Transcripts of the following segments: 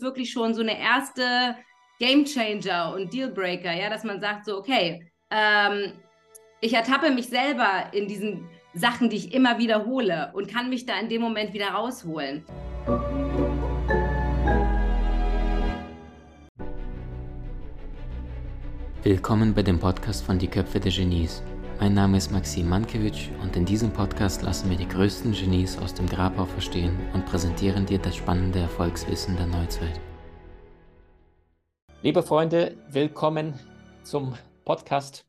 wirklich schon so eine erste Game Changer und Dealbreaker, ja, dass man sagt so, okay, ähm, ich ertappe mich selber in diesen Sachen, die ich immer wiederhole und kann mich da in dem Moment wieder rausholen. Willkommen bei dem Podcast von Die Köpfe der Genies. Mein Name ist Maxim Mankewitsch und in diesem Podcast lassen wir die größten Genies aus dem Grabau verstehen und präsentieren dir das spannende Erfolgswissen der Neuzeit. Liebe Freunde, willkommen zum Podcast.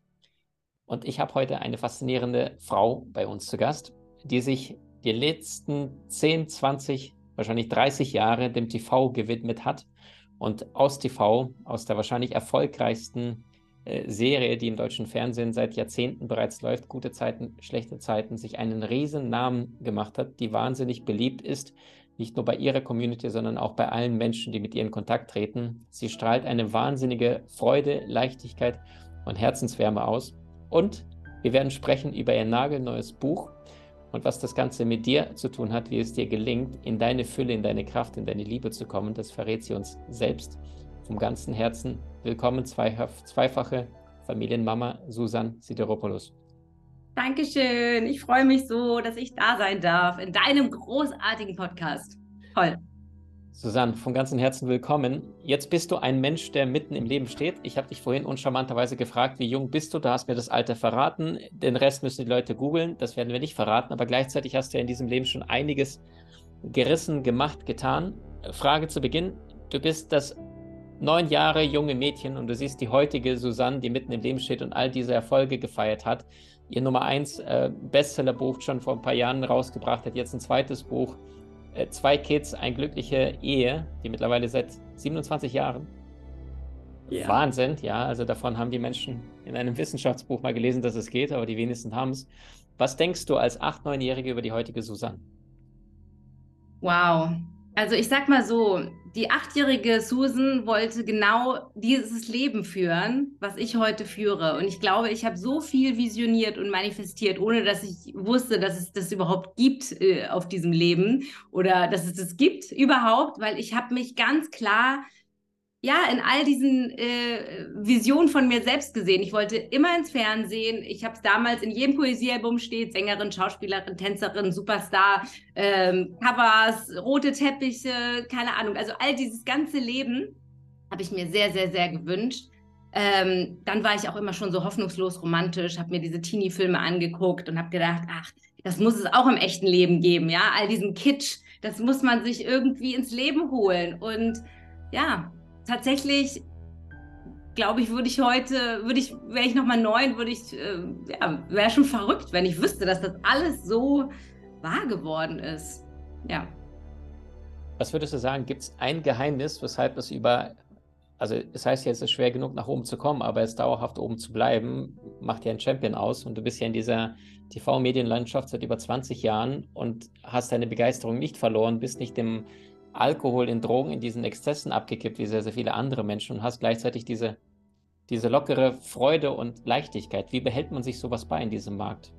Und ich habe heute eine faszinierende Frau bei uns zu Gast, die sich die letzten 10, 20, wahrscheinlich 30 Jahre dem TV gewidmet hat und aus TV, aus der wahrscheinlich erfolgreichsten Serie, die im deutschen Fernsehen seit Jahrzehnten bereits läuft, gute Zeiten, schlechte Zeiten, sich einen riesen Namen gemacht hat, die wahnsinnig beliebt ist, nicht nur bei ihrer Community, sondern auch bei allen Menschen, die mit ihr in Kontakt treten. Sie strahlt eine wahnsinnige Freude, Leichtigkeit und Herzenswärme aus. Und wir werden sprechen über ihr nagelneues Buch und was das Ganze mit dir zu tun hat, wie es dir gelingt, in deine Fülle, in deine Kraft, in deine Liebe zu kommen. Das verrät sie uns selbst vom ganzen Herzen. Willkommen, zweifache Familienmama Susan Sideropoulos. Dankeschön. Ich freue mich so, dass ich da sein darf in deinem großartigen Podcast. Toll. Susanne, von ganzem Herzen willkommen. Jetzt bist du ein Mensch, der mitten im Leben steht. Ich habe dich vorhin uncharmanterweise gefragt, wie jung bist du? Du hast mir das Alter verraten. Den Rest müssen die Leute googeln. Das werden wir nicht verraten. Aber gleichzeitig hast du ja in diesem Leben schon einiges gerissen, gemacht, getan. Frage zu Beginn. Du bist das neun Jahre junge Mädchen und du siehst die heutige Susanne, die mitten im Leben steht und all diese Erfolge gefeiert hat. Ihr Nummer eins äh, Bestsellerbuch schon vor ein paar Jahren rausgebracht hat, jetzt ein zweites Buch. Äh, zwei Kids, eine glückliche Ehe, die mittlerweile seit 27 Jahren. Ja. Wahnsinn, ja. Also davon haben die Menschen in einem Wissenschaftsbuch mal gelesen, dass es geht, aber die wenigsten haben es. Was denkst du als 8-, 9-Jährige über die heutige Susanne? Wow, also ich sag mal so, die achtjährige Susan wollte genau dieses Leben führen, was ich heute führe. Und ich glaube, ich habe so viel visioniert und manifestiert, ohne dass ich wusste, dass es das überhaupt gibt äh, auf diesem Leben oder dass es das gibt überhaupt, weil ich habe mich ganz klar ja, in all diesen äh, Visionen von mir selbst gesehen. Ich wollte immer ins Fernsehen. Ich habe es damals in jedem Poesiealbum steht, Sängerin, Schauspielerin, Tänzerin, Superstar, ähm, Covers, rote Teppiche, keine Ahnung. Also all dieses ganze Leben habe ich mir sehr, sehr, sehr gewünscht. Ähm, dann war ich auch immer schon so hoffnungslos romantisch, habe mir diese Teenie-Filme angeguckt und habe gedacht, ach, das muss es auch im echten Leben geben, ja, all diesen Kitsch, das muss man sich irgendwie ins Leben holen. Und ja, tatsächlich glaube ich, würde ich heute, würde ich, wäre ich nochmal neun, würde ich, äh, ja, wäre schon verrückt, wenn ich wüsste, dass das alles so wahr geworden ist. Ja. Was würdest du sagen, gibt es ein Geheimnis, weshalb es über, also es heißt ja, es ist schwer genug nach oben zu kommen, aber es dauerhaft oben zu bleiben, macht ja ein Champion aus und du bist ja in dieser TV-Medienlandschaft seit über 20 Jahren und hast deine Begeisterung nicht verloren, bist nicht dem Alkohol, in Drogen, in diesen Exzessen abgekippt, wie sehr, sehr viele andere Menschen und hast gleichzeitig diese, diese lockere Freude und Leichtigkeit. Wie behält man sich sowas bei in diesem Markt?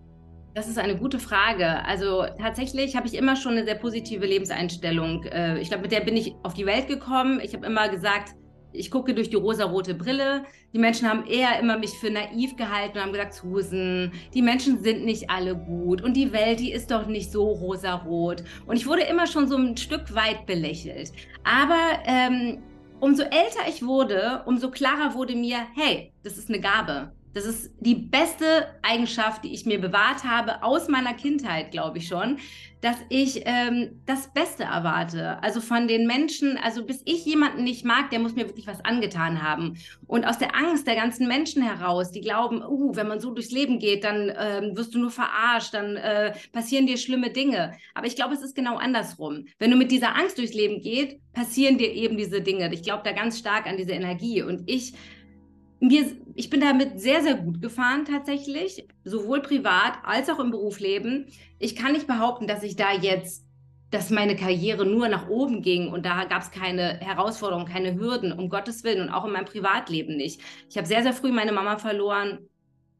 Das ist eine gute Frage. Also tatsächlich habe ich immer schon eine sehr positive Lebenseinstellung. Äh, ich glaube, mit der bin ich auf die Welt gekommen. Ich habe immer gesagt, ich gucke durch die rosarote Brille. Die Menschen haben eher immer mich für naiv gehalten und haben gesagt, Susan, die Menschen sind nicht alle gut und die Welt, die ist doch nicht so rosarot. Und ich wurde immer schon so ein Stück weit belächelt. Aber ähm, umso älter ich wurde, umso klarer wurde mir, hey, das ist eine Gabe. Das ist die beste Eigenschaft, die ich mir bewahrt habe aus meiner Kindheit, glaube ich schon, dass ich ähm, das Beste erwarte. Also von den Menschen, also bis ich jemanden nicht mag, der muss mir wirklich was angetan haben. Und aus der Angst der ganzen Menschen heraus, die glauben, uh, wenn man so durchs Leben geht, dann ähm, wirst du nur verarscht, dann äh, passieren dir schlimme Dinge. Aber ich glaube, es ist genau andersrum. Wenn du mit dieser Angst durchs Leben gehst, passieren dir eben diese Dinge. Ich glaube da ganz stark an diese Energie. Und ich mir, ich bin damit sehr, sehr gut gefahren tatsächlich, sowohl privat als auch im Berufsleben. Ich kann nicht behaupten, dass ich da jetzt, dass meine Karriere nur nach oben ging und da gab es keine Herausforderungen, keine Hürden, um Gottes Willen und auch in meinem Privatleben nicht. Ich habe sehr, sehr früh meine Mama verloren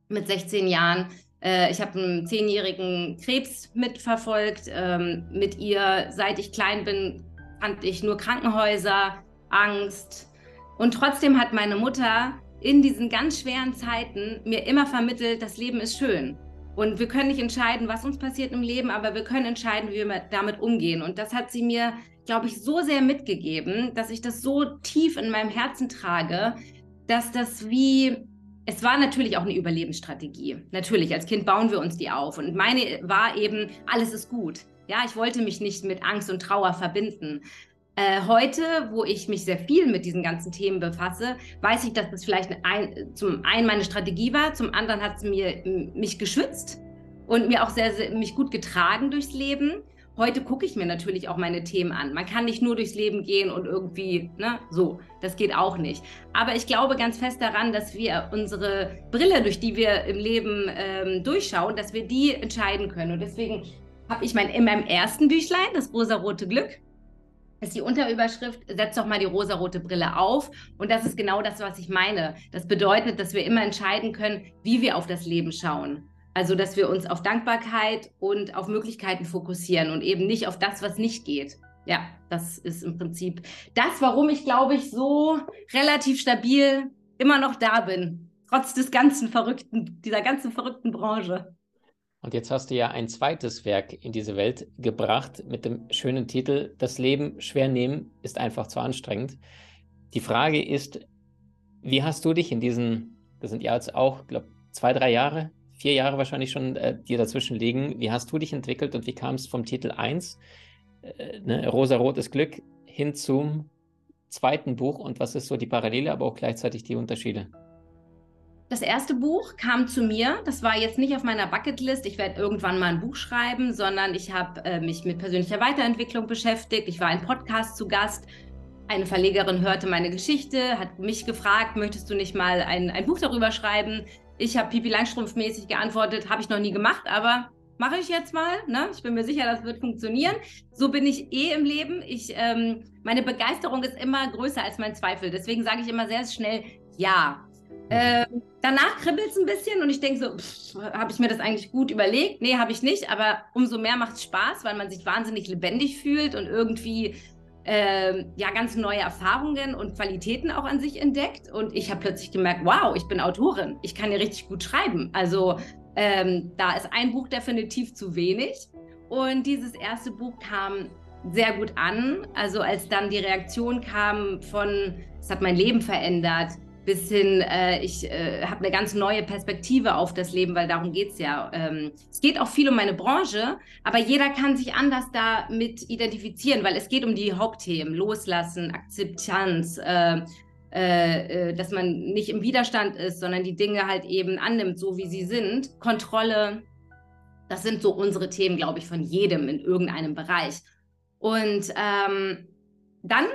mit 16 Jahren. Äh, ich habe einen zehnjährigen Krebs mitverfolgt. Ähm, mit ihr, seit ich klein bin, kannte ich nur Krankenhäuser Angst. Und trotzdem hat meine Mutter in diesen ganz schweren Zeiten mir immer vermittelt, das Leben ist schön. Und wir können nicht entscheiden, was uns passiert im Leben, aber wir können entscheiden, wie wir damit umgehen. Und das hat sie mir, glaube ich, so sehr mitgegeben, dass ich das so tief in meinem Herzen trage, dass das wie, es war natürlich auch eine Überlebensstrategie. Natürlich, als Kind bauen wir uns die auf. Und meine war eben, alles ist gut. Ja, ich wollte mich nicht mit Angst und Trauer verbinden. Äh, heute, wo ich mich sehr viel mit diesen ganzen Themen befasse, weiß ich, dass das vielleicht ein, zum einen meine Strategie war, zum anderen hat es mir mich geschützt und mir auch sehr, sehr mich gut getragen durchs Leben. Heute gucke ich mir natürlich auch meine Themen an. Man kann nicht nur durchs Leben gehen und irgendwie, ne, so, das geht auch nicht. Aber ich glaube ganz fest daran, dass wir unsere Brille, durch die wir im Leben ähm, durchschauen, dass wir die entscheiden können. Und deswegen habe ich mein, in meinem ersten Büchlein, das rosa-rote Glück, ist die Unterüberschrift, setz doch mal die rosarote Brille auf. Und das ist genau das, was ich meine. Das bedeutet, dass wir immer entscheiden können, wie wir auf das Leben schauen. Also, dass wir uns auf Dankbarkeit und auf Möglichkeiten fokussieren und eben nicht auf das, was nicht geht. Ja, das ist im Prinzip das, warum ich, glaube ich, so relativ stabil immer noch da bin. Trotz des ganzen verrückten, dieser ganzen verrückten Branche. Und jetzt hast du ja ein zweites Werk in diese Welt gebracht mit dem schönen Titel Das Leben schwer nehmen ist einfach zu anstrengend. Die Frage ist, wie hast du dich in diesen, das sind ja jetzt auch, glaube zwei, drei Jahre, vier Jahre wahrscheinlich schon, äh, dir dazwischen liegen, wie hast du dich entwickelt und wie kam es vom Titel 1, äh, ne, Rosa-Rotes Glück, hin zum zweiten Buch und was ist so die Parallele, aber auch gleichzeitig die Unterschiede? Das erste Buch kam zu mir. Das war jetzt nicht auf meiner Bucketlist. Ich werde irgendwann mal ein Buch schreiben, sondern ich habe äh, mich mit persönlicher Weiterentwicklung beschäftigt. Ich war in Podcast zu Gast. Eine Verlegerin hörte meine Geschichte, hat mich gefragt, möchtest du nicht mal ein, ein Buch darüber schreiben? Ich habe Pipi Langstrumpf-mäßig geantwortet, habe ich noch nie gemacht, aber mache ich jetzt mal. Ne? Ich bin mir sicher, das wird funktionieren. So bin ich eh im Leben. Ich, ähm, meine Begeisterung ist immer größer als mein Zweifel. Deswegen sage ich immer sehr schnell ja. Äh, danach kribbelt es ein bisschen und ich denke so, habe ich mir das eigentlich gut überlegt? Nee, habe ich nicht, aber umso mehr macht es Spaß, weil man sich wahnsinnig lebendig fühlt und irgendwie äh, ja ganz neue Erfahrungen und Qualitäten auch an sich entdeckt. Und ich habe plötzlich gemerkt, wow, ich bin Autorin, ich kann ja richtig gut schreiben. Also ähm, da ist ein Buch definitiv zu wenig. Und dieses erste Buch kam sehr gut an. Also als dann die Reaktion kam von, es hat mein Leben verändert, bis hin, äh, ich äh, habe eine ganz neue Perspektive auf das Leben, weil darum geht es ja. Ähm, es geht auch viel um meine Branche, aber jeder kann sich anders damit identifizieren, weil es geht um die Hauptthemen, Loslassen, Akzeptanz, äh, äh, äh, dass man nicht im Widerstand ist, sondern die Dinge halt eben annimmt, so wie sie sind. Kontrolle, das sind so unsere Themen, glaube ich, von jedem in irgendeinem Bereich. Und ähm, dann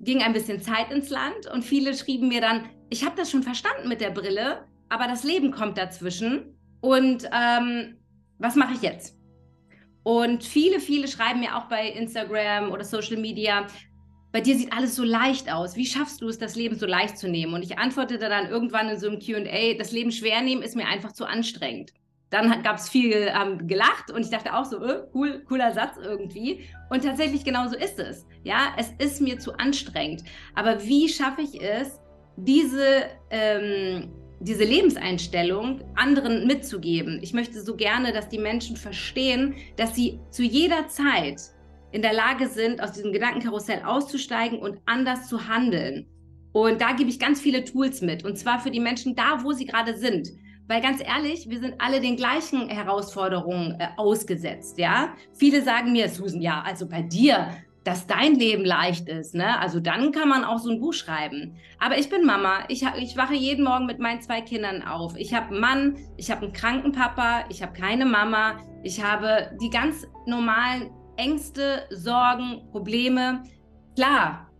ging ein bisschen Zeit ins Land und viele schrieben mir dann, ich habe das schon verstanden mit der Brille, aber das Leben kommt dazwischen. Und ähm, was mache ich jetzt? Und viele, viele schreiben mir auch bei Instagram oder Social Media, bei dir sieht alles so leicht aus. Wie schaffst du es, das Leben so leicht zu nehmen? Und ich antwortete dann irgendwann in so einem QA, das Leben schwer nehmen ist mir einfach zu anstrengend. Dann gab es viel ähm, gelacht und ich dachte auch so, äh, cool, cooler Satz irgendwie. Und tatsächlich genau so ist es. Ja, es ist mir zu anstrengend. Aber wie schaffe ich es, diese, ähm, diese Lebenseinstellung anderen mitzugeben. Ich möchte so gerne, dass die Menschen verstehen, dass sie zu jeder Zeit in der Lage sind, aus diesem Gedankenkarussell auszusteigen und anders zu handeln. Und da gebe ich ganz viele Tools mit. Und zwar für die Menschen da, wo sie gerade sind. Weil ganz ehrlich, wir sind alle den gleichen Herausforderungen äh, ausgesetzt, ja. Viele sagen mir, Susan, ja, also bei dir, dass dein Leben leicht ist, ne? Also dann kann man auch so ein Buch schreiben. Aber ich bin Mama. Ich, ich wache jeden Morgen mit meinen zwei Kindern auf. Ich habe einen Mann, ich habe einen kranken Papa, ich habe keine Mama, ich habe die ganz normalen Ängste, Sorgen, Probleme. Klar,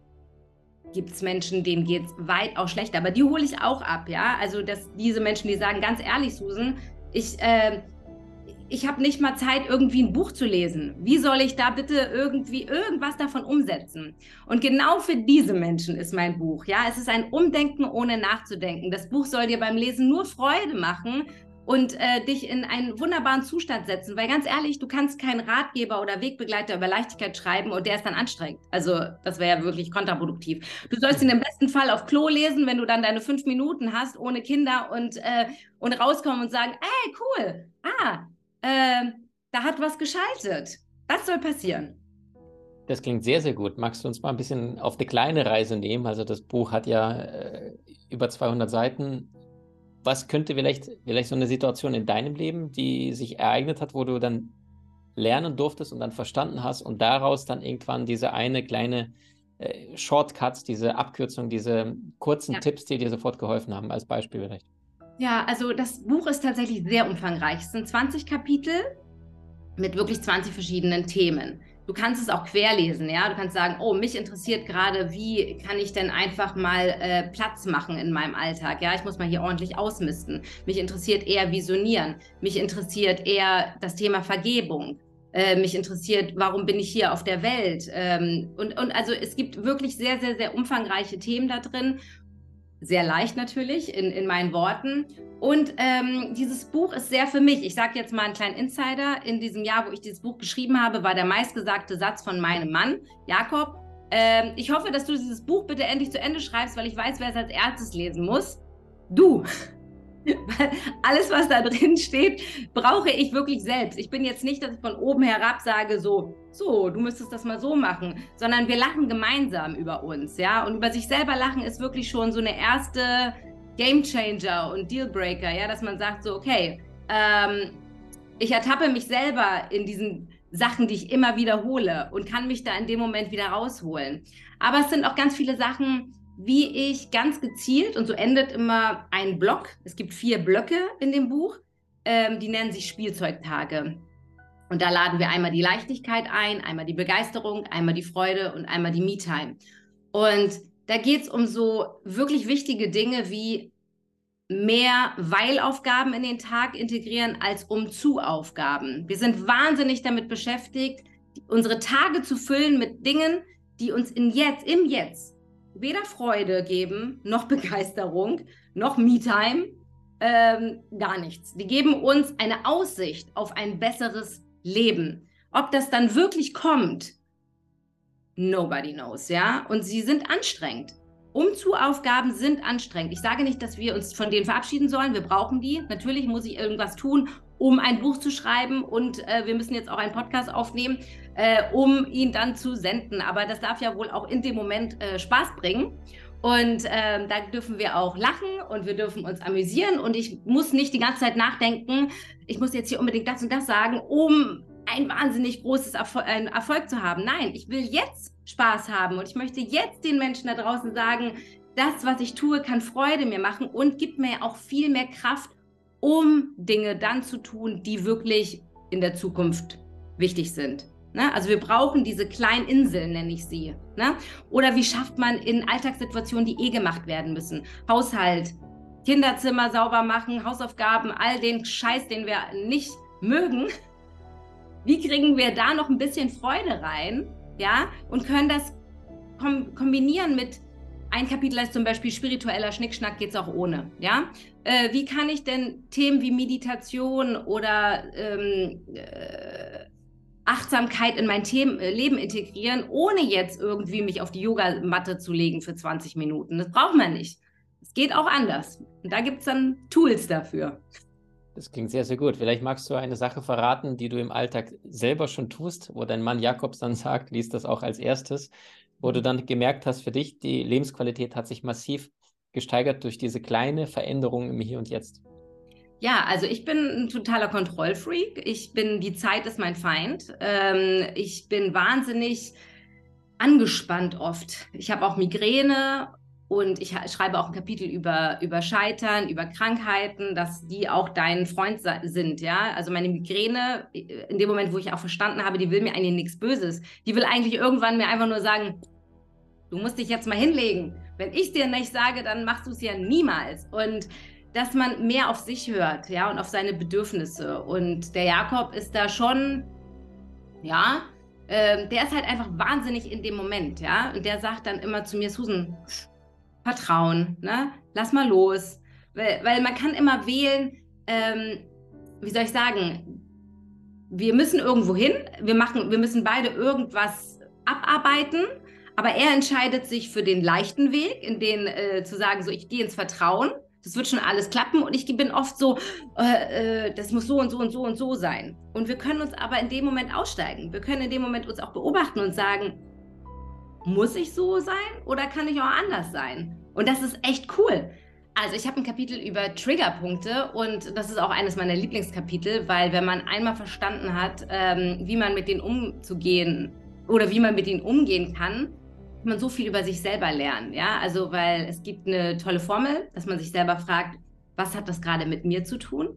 gibt es Menschen, denen geht es weitaus schlechter, aber die hole ich auch ab, ja. Also dass diese Menschen, die sagen, ganz ehrlich, Susan, ich äh, ich habe nicht mal Zeit, irgendwie ein Buch zu lesen. Wie soll ich da bitte irgendwie irgendwas davon umsetzen? Und genau für diese Menschen ist mein Buch. Ja, es ist ein Umdenken ohne nachzudenken. Das Buch soll dir beim Lesen nur Freude machen und äh, dich in einen wunderbaren Zustand setzen. Weil ganz ehrlich, du kannst keinen Ratgeber oder Wegbegleiter über Leichtigkeit schreiben und der ist dann anstrengend. Also das wäre ja wirklich kontraproduktiv. Du sollst ihn im besten Fall auf Klo lesen, wenn du dann deine fünf Minuten hast ohne Kinder und, äh, und rauskommen und sagen, ey, cool, ah, äh, da hat was geschaltet. Das soll passieren. Das klingt sehr, sehr gut. Magst du uns mal ein bisschen auf eine kleine Reise nehmen? Also das Buch hat ja äh, über 200 Seiten was könnte vielleicht, vielleicht so eine Situation in deinem Leben, die sich ereignet hat, wo du dann lernen durftest und dann verstanden hast und daraus dann irgendwann diese eine kleine äh, Shortcuts, diese Abkürzung, diese kurzen ja. Tipps, die dir sofort geholfen haben, als Beispiel vielleicht? Ja, also das Buch ist tatsächlich sehr umfangreich. Es sind 20 Kapitel mit wirklich 20 verschiedenen Themen. Du kannst es auch querlesen, ja. Du kannst sagen, oh, mich interessiert gerade, wie kann ich denn einfach mal äh, Platz machen in meinem Alltag, ja. Ich muss mal hier ordentlich ausmisten. Mich interessiert eher Visionieren. Mich interessiert eher das Thema Vergebung. Äh, mich interessiert, warum bin ich hier auf der Welt? Ähm, und, und also es gibt wirklich sehr, sehr, sehr umfangreiche Themen da drin sehr leicht natürlich in, in meinen Worten. Und ähm, dieses Buch ist sehr für mich. Ich sage jetzt mal einen kleinen Insider. In diesem Jahr, wo ich dieses Buch geschrieben habe, war der meistgesagte Satz von meinem Mann, Jakob. Ähm, ich hoffe, dass du dieses Buch bitte endlich zu Ende schreibst, weil ich weiß, wer es als erstes lesen muss. Du. Alles, was da drin steht, brauche ich wirklich selbst. Ich bin jetzt nicht, dass ich von oben herab sage, so, so, du müsstest das mal so machen, sondern wir lachen gemeinsam über uns, ja. Und über sich selber lachen ist wirklich schon so eine erste Game Changer und Dealbreaker, ja, dass man sagt, so, okay, ähm, ich ertappe mich selber in diesen Sachen, die ich immer wiederhole und kann mich da in dem Moment wieder rausholen. Aber es sind auch ganz viele Sachen, wie ich ganz gezielt, und so endet immer ein Block, es gibt vier Blöcke in dem Buch, ähm, die nennen sich Spielzeugtage. Und da laden wir einmal die Leichtigkeit ein, einmal die Begeisterung, einmal die Freude und einmal die Me-Time. Und da geht es um so wirklich wichtige Dinge wie mehr Weilaufgaben in den Tag integrieren als um Zu-Aufgaben. Wir sind wahnsinnig damit beschäftigt, unsere Tage zu füllen mit Dingen, die uns in jetzt, im Jetzt weder Freude geben, noch Begeisterung, noch Me-Time, ähm, gar nichts. Die geben uns eine Aussicht auf ein besseres Leben. Ob das dann wirklich kommt, nobody knows, ja. Und sie sind anstrengend. Umzugaufgaben sind anstrengend. Ich sage nicht, dass wir uns von denen verabschieden sollen. Wir brauchen die. Natürlich muss ich irgendwas tun, um ein Buch zu schreiben und äh, wir müssen jetzt auch einen Podcast aufnehmen äh, um ihn dann zu senden. Aber das darf ja wohl auch in dem Moment äh, Spaß bringen. Und ähm, da dürfen wir auch lachen und wir dürfen uns amüsieren. Und ich muss nicht die ganze Zeit nachdenken, ich muss jetzt hier unbedingt das und das sagen, um ein wahnsinnig großes Erfol Erfolg zu haben. Nein, ich will jetzt Spaß haben und ich möchte jetzt den Menschen da draußen sagen, das, was ich tue, kann Freude mir machen und gibt mir auch viel mehr Kraft, um Dinge dann zu tun, die wirklich in der Zukunft wichtig sind. Ne? Also wir brauchen diese kleinen Inseln, nenne ich sie. Ne? Oder wie schafft man in Alltagssituationen, die eh gemacht werden müssen? Haushalt, Kinderzimmer sauber machen, Hausaufgaben, all den Scheiß, den wir nicht mögen. Wie kriegen wir da noch ein bisschen Freude rein? Ja, und können das kom kombinieren mit ein Kapitel ist zum Beispiel spiritueller Schnickschnack geht es auch ohne. Ja, äh, wie kann ich denn Themen wie Meditation oder ähm, äh, Achtsamkeit in mein Themen, äh, Leben integrieren, ohne jetzt irgendwie mich auf die Yogamatte zu legen für 20 Minuten. Das braucht man nicht. Es geht auch anders. Und da gibt es dann Tools dafür. Das klingt sehr, sehr gut. Vielleicht magst du eine Sache verraten, die du im Alltag selber schon tust, wo dein Mann Jakobs dann sagt, liest das auch als erstes, wo du dann gemerkt hast, für dich, die Lebensqualität hat sich massiv gesteigert durch diese kleine Veränderung im Hier und Jetzt. Ja, also ich bin ein totaler Kontrollfreak. Ich bin, die Zeit ist mein Feind. Ähm, ich bin wahnsinnig angespannt oft. Ich habe auch Migräne und ich schreibe auch ein Kapitel über, über Scheitern, über Krankheiten, dass die auch dein Freund sind, ja. Also meine Migräne, in dem Moment, wo ich auch verstanden habe, die will mir eigentlich nichts Böses. Die will eigentlich irgendwann mir einfach nur sagen, du musst dich jetzt mal hinlegen. Wenn ich dir nicht sage, dann machst du es ja niemals. Und dass man mehr auf sich hört, ja, und auf seine Bedürfnisse. Und der Jakob ist da schon, ja, äh, der ist halt einfach wahnsinnig in dem Moment, ja. Und der sagt dann immer zu mir, Susan, Vertrauen, ne? Lass mal los. Weil, weil man kann immer wählen, ähm, wie soll ich sagen, wir müssen irgendwo hin, wir, machen, wir müssen beide irgendwas abarbeiten, aber er entscheidet sich für den leichten Weg, in den äh, zu sagen, so ich gehe ins Vertrauen, das wird schon alles klappen und ich bin oft so, äh, äh, das muss so und so und so und so sein. Und wir können uns aber in dem Moment aussteigen. Wir können in dem Moment uns auch beobachten und sagen, muss ich so sein oder kann ich auch anders sein? Und das ist echt cool. Also ich habe ein Kapitel über Triggerpunkte und das ist auch eines meiner Lieblingskapitel, weil wenn man einmal verstanden hat, ähm, wie man mit denen umzugehen oder wie man mit ihnen umgehen kann, kann man so viel über sich selber lernen. Ja, also weil es gibt eine tolle Formel, dass man sich selber fragt, was hat das gerade mit mir zu tun?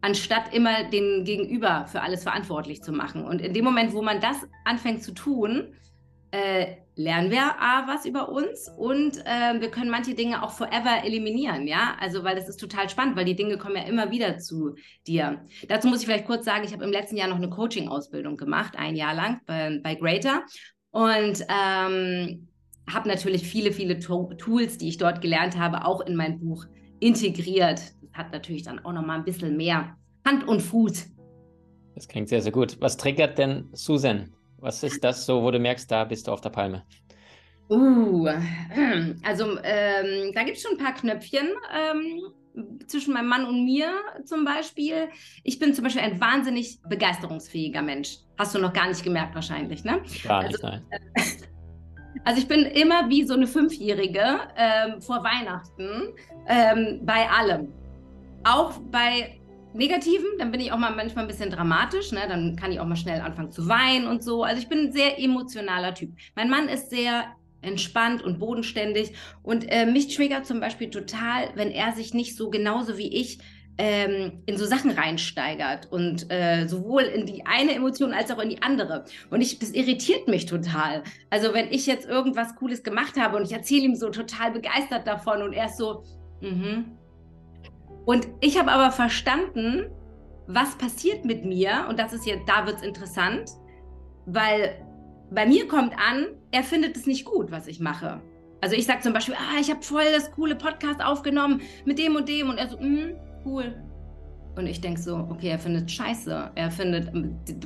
Anstatt immer den Gegenüber für alles verantwortlich zu machen. Und in dem Moment, wo man das anfängt zu tun, äh, lernen wir A, was über uns und äh, wir können manche Dinge auch forever eliminieren, ja, also weil das ist total spannend, weil die Dinge kommen ja immer wieder zu dir. Dazu muss ich vielleicht kurz sagen, ich habe im letzten Jahr noch eine Coaching-Ausbildung gemacht, ein Jahr lang bei, bei Greater und ähm, habe natürlich viele, viele to Tools, die ich dort gelernt habe, auch in mein Buch integriert. Das hat natürlich dann auch noch mal ein bisschen mehr Hand und Fuß. Das klingt sehr, sehr gut. Was triggert denn Susan? Was ist das so, wo du merkst, da bist du auf der Palme? Uh, also ähm, da gibt es schon ein paar Knöpfchen ähm, zwischen meinem Mann und mir zum Beispiel. Ich bin zum Beispiel ein wahnsinnig begeisterungsfähiger Mensch. Hast du noch gar nicht gemerkt wahrscheinlich, ne? Gar nicht, also, nein. Also ich bin immer wie so eine Fünfjährige ähm, vor Weihnachten ähm, bei allem. Auch bei Negativen, dann bin ich auch mal manchmal ein bisschen dramatisch, ne? dann kann ich auch mal schnell anfangen zu weinen und so. Also ich bin ein sehr emotionaler Typ. Mein Mann ist sehr entspannt und bodenständig und äh, mich triggert zum Beispiel total, wenn er sich nicht so genauso wie ich ähm, in so Sachen reinsteigert und äh, sowohl in die eine Emotion als auch in die andere. Und ich, das irritiert mich total. Also wenn ich jetzt irgendwas Cooles gemacht habe und ich erzähle ihm so total begeistert davon und er ist so, mhm, und ich habe aber verstanden, was passiert mit mir, und das ist jetzt, da wird es interessant, weil bei mir kommt an, er findet es nicht gut, was ich mache. Also ich sage zum Beispiel, ah, ich habe voll das coole Podcast aufgenommen mit dem und dem und er so, mm, cool. Und ich denke so, okay, er findet scheiße. Er findet,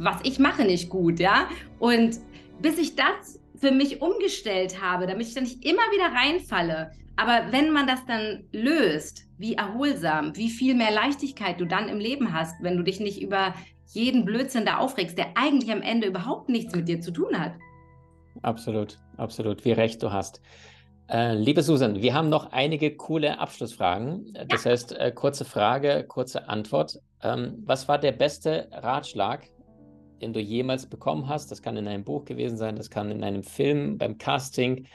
was ich mache, nicht gut, ja. Und bis ich das für mich umgestellt habe, damit ich da nicht immer wieder reinfalle. Aber wenn man das dann löst, wie erholsam, wie viel mehr Leichtigkeit du dann im Leben hast, wenn du dich nicht über jeden Blödsinn da aufregst, der eigentlich am Ende überhaupt nichts mit dir zu tun hat. Absolut, absolut, wie recht du hast. Äh, liebe Susan, wir haben noch einige coole Abschlussfragen. Das ja. heißt, äh, kurze Frage, kurze Antwort. Ähm, was war der beste Ratschlag, den du jemals bekommen hast? Das kann in einem Buch gewesen sein, das kann in einem Film, beim Casting,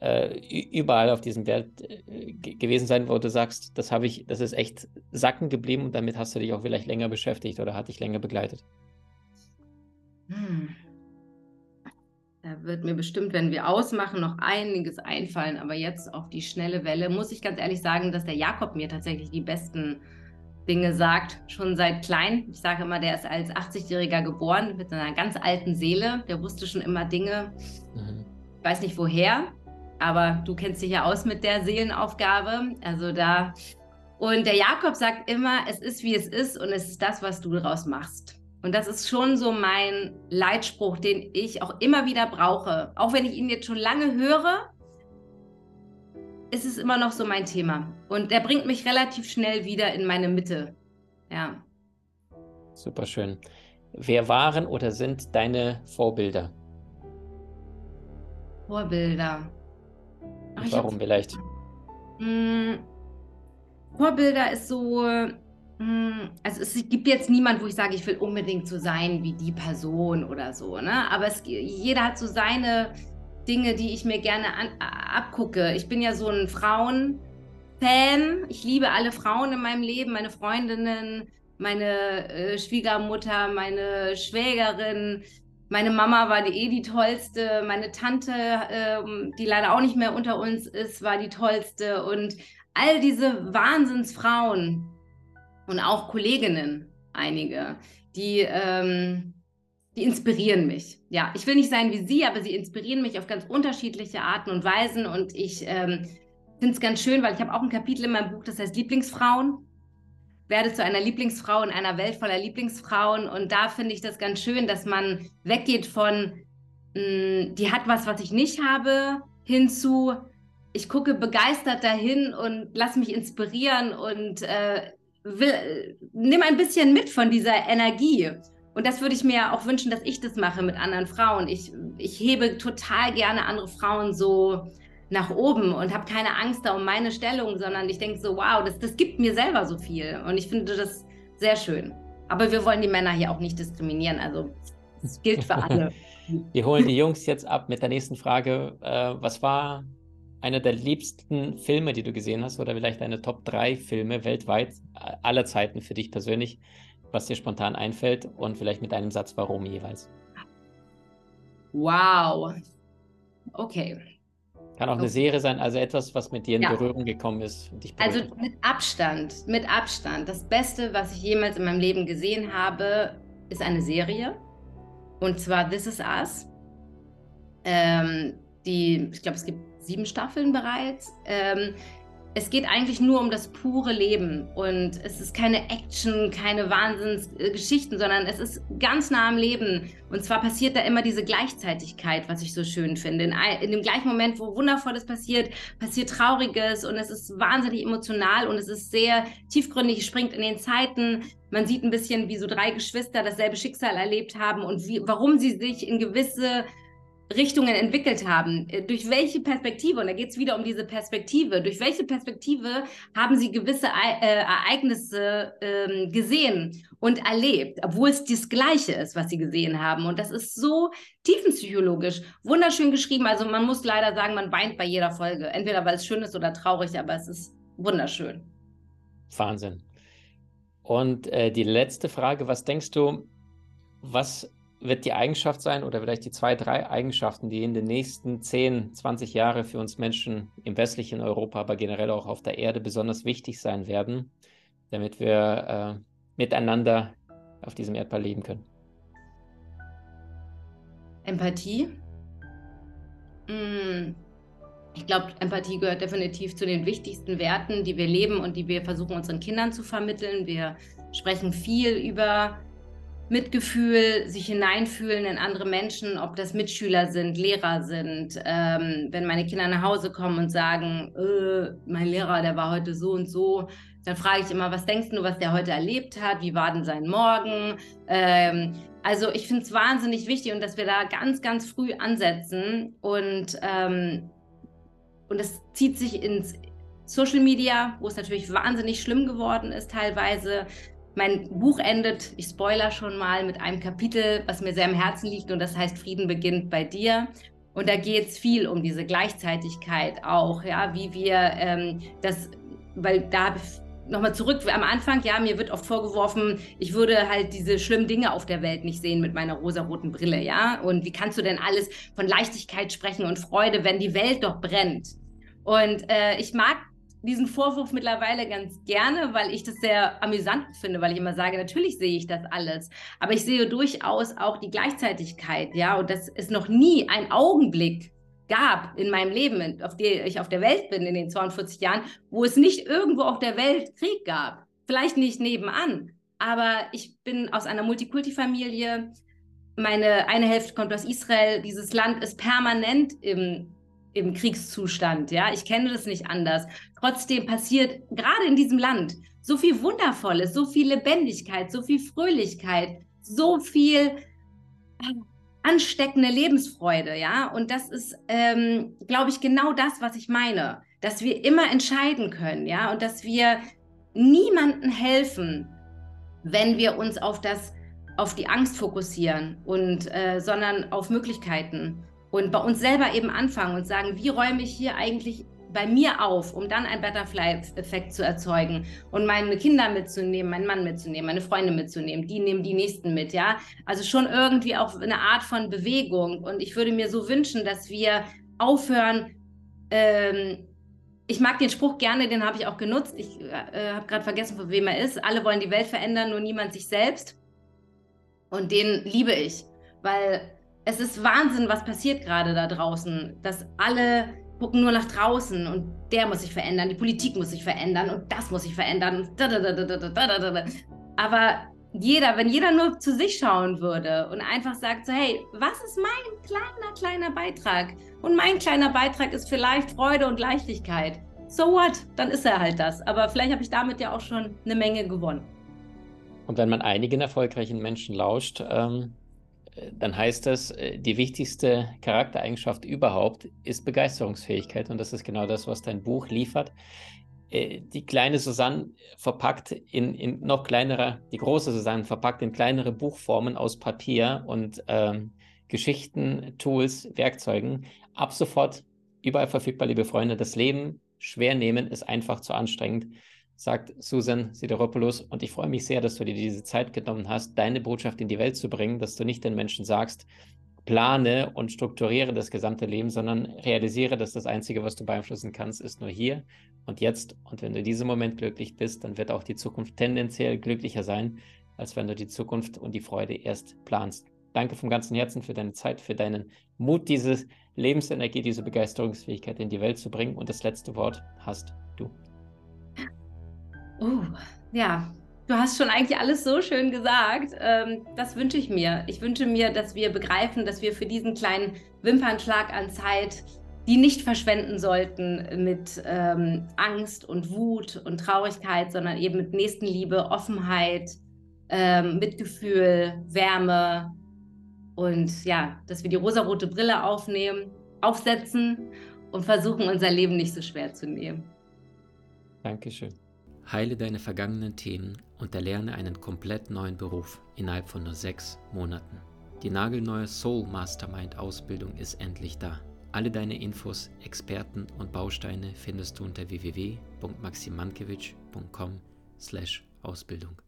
überall auf diesem Welt äh, gewesen sein, wo du sagst, das habe ich, das ist echt sacken geblieben und damit hast du dich auch vielleicht länger beschäftigt oder hat dich länger begleitet? Hm. Da wird mir bestimmt, wenn wir ausmachen, noch einiges einfallen. Aber jetzt auf die schnelle Welle muss ich ganz ehrlich sagen, dass der Jakob mir tatsächlich die besten Dinge sagt, schon seit klein. Ich sage immer, der ist als 80-Jähriger geboren mit einer ganz alten Seele. Der wusste schon immer Dinge. Mhm. Weiß nicht woher, aber du kennst dich ja aus mit der Seelenaufgabe. Also da. Und der Jakob sagt immer, es ist wie es ist und es ist das, was du daraus machst. Und das ist schon so mein Leitspruch, den ich auch immer wieder brauche. Auch wenn ich ihn jetzt schon lange höre, ist es immer noch so mein Thema. Und der bringt mich relativ schnell wieder in meine Mitte. Ja. Super schön. Wer waren oder sind deine Vorbilder? Vorbilder. Ach, warum vielleicht? Mh, Vorbilder ist so, mh, hm, also es gibt jetzt niemand, wo ich sage, ich will unbedingt so sein wie die Person oder so, ne? Aber es, jeder hat so seine Dinge, die ich mir gerne an, abgucke. Ich bin ja so ein Frauenfan. Ich liebe alle Frauen in meinem Leben, meine Freundinnen, meine äh, Schwiegermutter, meine Schwägerin, meine Mama war die, eh die tollste. Meine Tante, äh, die leider auch nicht mehr unter uns ist, war die tollste. Und all diese Wahnsinnsfrauen und auch Kolleginnen, einige, die, ähm, die inspirieren mich. Ja, ich will nicht sein wie sie, aber sie inspirieren mich auf ganz unterschiedliche Arten und Weisen. Und ich ähm, finde es ganz schön, weil ich habe auch ein Kapitel in meinem Buch, das heißt Lieblingsfrauen. Werde zu einer Lieblingsfrau in einer Welt voller Lieblingsfrauen. Und da finde ich das ganz schön, dass man weggeht von, mh, mm, die hat was, was ich nicht habe, hinzu, ich gucke begeistert dahin und lass mich inspirieren und äh, will, nimm ein bisschen mit von dieser Energie. Und das würde ich mir auch wünschen, dass ich das mache mit anderen Frauen. Ich, ich hebe total gerne andere Frauen so nach oben und habe keine Angst da um meine Stellung, sondern ich denke so, wow, das, das gibt mir selber so viel. Und ich finde das sehr schön. Aber wir wollen die Männer hier auch nicht diskriminieren. Also es gilt für alle. wir holen die Jungs jetzt ab mit der nächsten Frage. Äh, was war einer der liebsten Filme, die du gesehen hast, oder vielleicht deine Top 3 Filme weltweit aller Zeiten für dich persönlich? was dir spontan einfällt und vielleicht mit einem Satz, warum jeweils. Wow. Okay. Kann auch eine Serie sein, also etwas, was mit dir in ja. Berührung gekommen ist. also mit Abstand, mit Abstand. Das Beste, was ich jemals in meinem Leben gesehen habe, ist eine Serie. Und zwar This Is Us. Ähm, die, ich glaube, es gibt sieben Staffeln bereits. Ähm, es geht eigentlich nur um das pure Leben und es ist keine Action, keine Wahnsinnsgeschichten, sondern es ist ganz nah am Leben. Und zwar passiert da immer diese Gleichzeitigkeit, was ich so schön finde. In, in dem gleichen Moment, wo Wundervolles passiert, passiert Trauriges und es ist wahnsinnig emotional und es ist sehr tiefgründig, springt in den Zeiten. Man sieht ein bisschen, wie so drei Geschwister dasselbe Schicksal erlebt haben und wie, warum sie sich in gewisse Richtungen entwickelt haben. Äh, durch welche Perspektive, und da geht es wieder um diese Perspektive, durch welche Perspektive haben sie gewisse äh, Ereignisse äh, gesehen und erlebt, obwohl es das Gleiche ist, was sie gesehen haben. Und das ist so tiefenpsychologisch, wunderschön geschrieben. Also man muss leider sagen, man weint bei jeder Folge. Entweder weil es schön ist oder traurig, aber es ist wunderschön. Wahnsinn. Und äh, die letzte Frage, was denkst du, was wird die Eigenschaft sein oder vielleicht die zwei, drei Eigenschaften, die in den nächsten 10, 20 Jahren für uns Menschen im westlichen Europa, aber generell auch auf der Erde besonders wichtig sein werden, damit wir äh, miteinander auf diesem Erdball leben können? Empathie. Mm. Ich glaube, Empathie gehört definitiv zu den wichtigsten Werten, die wir leben und die wir versuchen unseren Kindern zu vermitteln. Wir sprechen viel über Mitgefühl, sich hineinfühlen in andere Menschen, ob das Mitschüler sind, Lehrer sind. Ähm, wenn meine Kinder nach Hause kommen und sagen, äh, mein Lehrer, der war heute so und so, dann frage ich immer, was denkst du, was der heute erlebt hat? Wie war denn sein Morgen? Ähm, also ich finde es wahnsinnig wichtig und dass wir da ganz, ganz früh ansetzen und ähm, und es zieht sich ins Social Media, wo es natürlich wahnsinnig schlimm geworden ist teilweise. Mein Buch endet, ich spoiler schon mal, mit einem Kapitel, was mir sehr am Herzen liegt und das heißt Frieden beginnt bei dir. Und da geht es viel um diese Gleichzeitigkeit auch, ja, wie wir ähm, das, weil da nochmal zurück am Anfang, ja, mir wird oft vorgeworfen, ich würde halt diese schlimmen Dinge auf der Welt nicht sehen mit meiner rosaroten Brille, ja. Und wie kannst du denn alles von Leichtigkeit sprechen und Freude, wenn die Welt doch brennt? Und äh, ich mag diesen Vorwurf mittlerweile ganz gerne, weil ich das sehr amüsant finde, weil ich immer sage, natürlich sehe ich das alles, aber ich sehe durchaus auch die Gleichzeitigkeit, ja, und dass es noch nie einen Augenblick gab in meinem Leben, auf der ich auf der Welt bin in den 42 Jahren, wo es nicht irgendwo auf der Welt Krieg gab. Vielleicht nicht nebenan, aber ich bin aus einer Multikulti-Familie. Meine eine Hälfte kommt aus Israel. Dieses Land ist permanent im im Kriegszustand. Ja, ich kenne das nicht anders. Trotzdem passiert gerade in diesem Land so viel Wundervolles, so viel Lebendigkeit, so viel Fröhlichkeit, so viel äh, ansteckende Lebensfreude. Ja, und das ist, ähm, glaube ich, genau das, was ich meine, dass wir immer entscheiden können. Ja, und dass wir niemandem helfen, wenn wir uns auf das auf die Angst fokussieren und äh, sondern auf Möglichkeiten und bei uns selber eben anfangen und sagen, wie räume ich hier eigentlich bei mir auf, um dann einen Butterfly-Effekt zu erzeugen und meine Kinder mitzunehmen, meinen Mann mitzunehmen, meine Freunde mitzunehmen, die nehmen die nächsten mit, ja. Also schon irgendwie auch eine Art von Bewegung. Und ich würde mir so wünschen, dass wir aufhören, ähm, ich mag den Spruch gerne, den habe ich auch genutzt. Ich äh, habe gerade vergessen, von wem er ist. Alle wollen die Welt verändern, nur niemand sich selbst. Und den liebe ich, weil es ist Wahnsinn, was passiert gerade da draußen, dass alle gucken nur nach draußen und der muss sich verändern, die Politik muss sich verändern und das muss sich verändern. Aber jeder, wenn jeder nur zu sich schauen würde und einfach sagt so, hey, was ist mein kleiner, kleiner Beitrag? Und mein kleiner Beitrag ist vielleicht Freude und Leichtigkeit. So what? Dann ist er halt das. Aber vielleicht habe ich damit ja auch schon eine Menge gewonnen. Und wenn man einigen erfolgreichen Menschen lauscht, ähm, dann heißt das, äh, die wichtigste Charaktereigenschaft überhaupt ist Begeisterungsfähigkeit. Und das ist genau das, was dein Buch liefert. Äh, die kleine Susanne verpackt in, in noch kleinere, die große Susanne verpackt in kleinere Buchformen aus Papier und ähm, Geschichten, Tools, Werkzeugen. Ab sofort überall verfügbar, liebe Freunde. Das Leben schwer nehmen ist einfach zu anstrengend sagt Susan Sideropoulos. Und ich freue mich sehr, dass du dir diese Zeit genommen hast, deine Botschaft in die Welt zu bringen, dass du nicht den Menschen sagst, plane und strukturiere das gesamte Leben, sondern realisiere, dass das Einzige, was du beeinflussen kannst, ist nur hier und jetzt. Und wenn du in diesem Moment glücklich bist, dann wird auch die Zukunft tendenziell glücklicher sein, als wenn du die Zukunft und die Freude erst planst. Danke vom ganzen Herzen für deine Zeit, für deinen Mut, diese Lebensenergie, diese Begeisterungsfähigkeit in die Welt zu bringen. Und das letzte Wort hast du. Oh, ja, du hast schon eigentlich alles so schön gesagt. Ähm, das wünsche ich mir. Ich wünsche mir, dass wir begreifen, dass wir für diesen kleinen Wimpernschlag an Zeit die nicht verschwenden sollten mit ähm, Angst und Wut und Traurigkeit, sondern eben mit Nächstenliebe, Offenheit, ähm, Mitgefühl, Wärme und ja, dass wir die rosarote Brille aufnehmen, aufsetzen und versuchen, unser Leben nicht so schwer zu nehmen. Dankeschön. Heile deine vergangenen Themen und erlerne einen komplett neuen Beruf innerhalb von nur sechs Monaten. Die nagelneue Soul Mastermind Ausbildung ist endlich da. Alle deine Infos, Experten und Bausteine findest du unter www.maximankiewicz.com/ausbildung.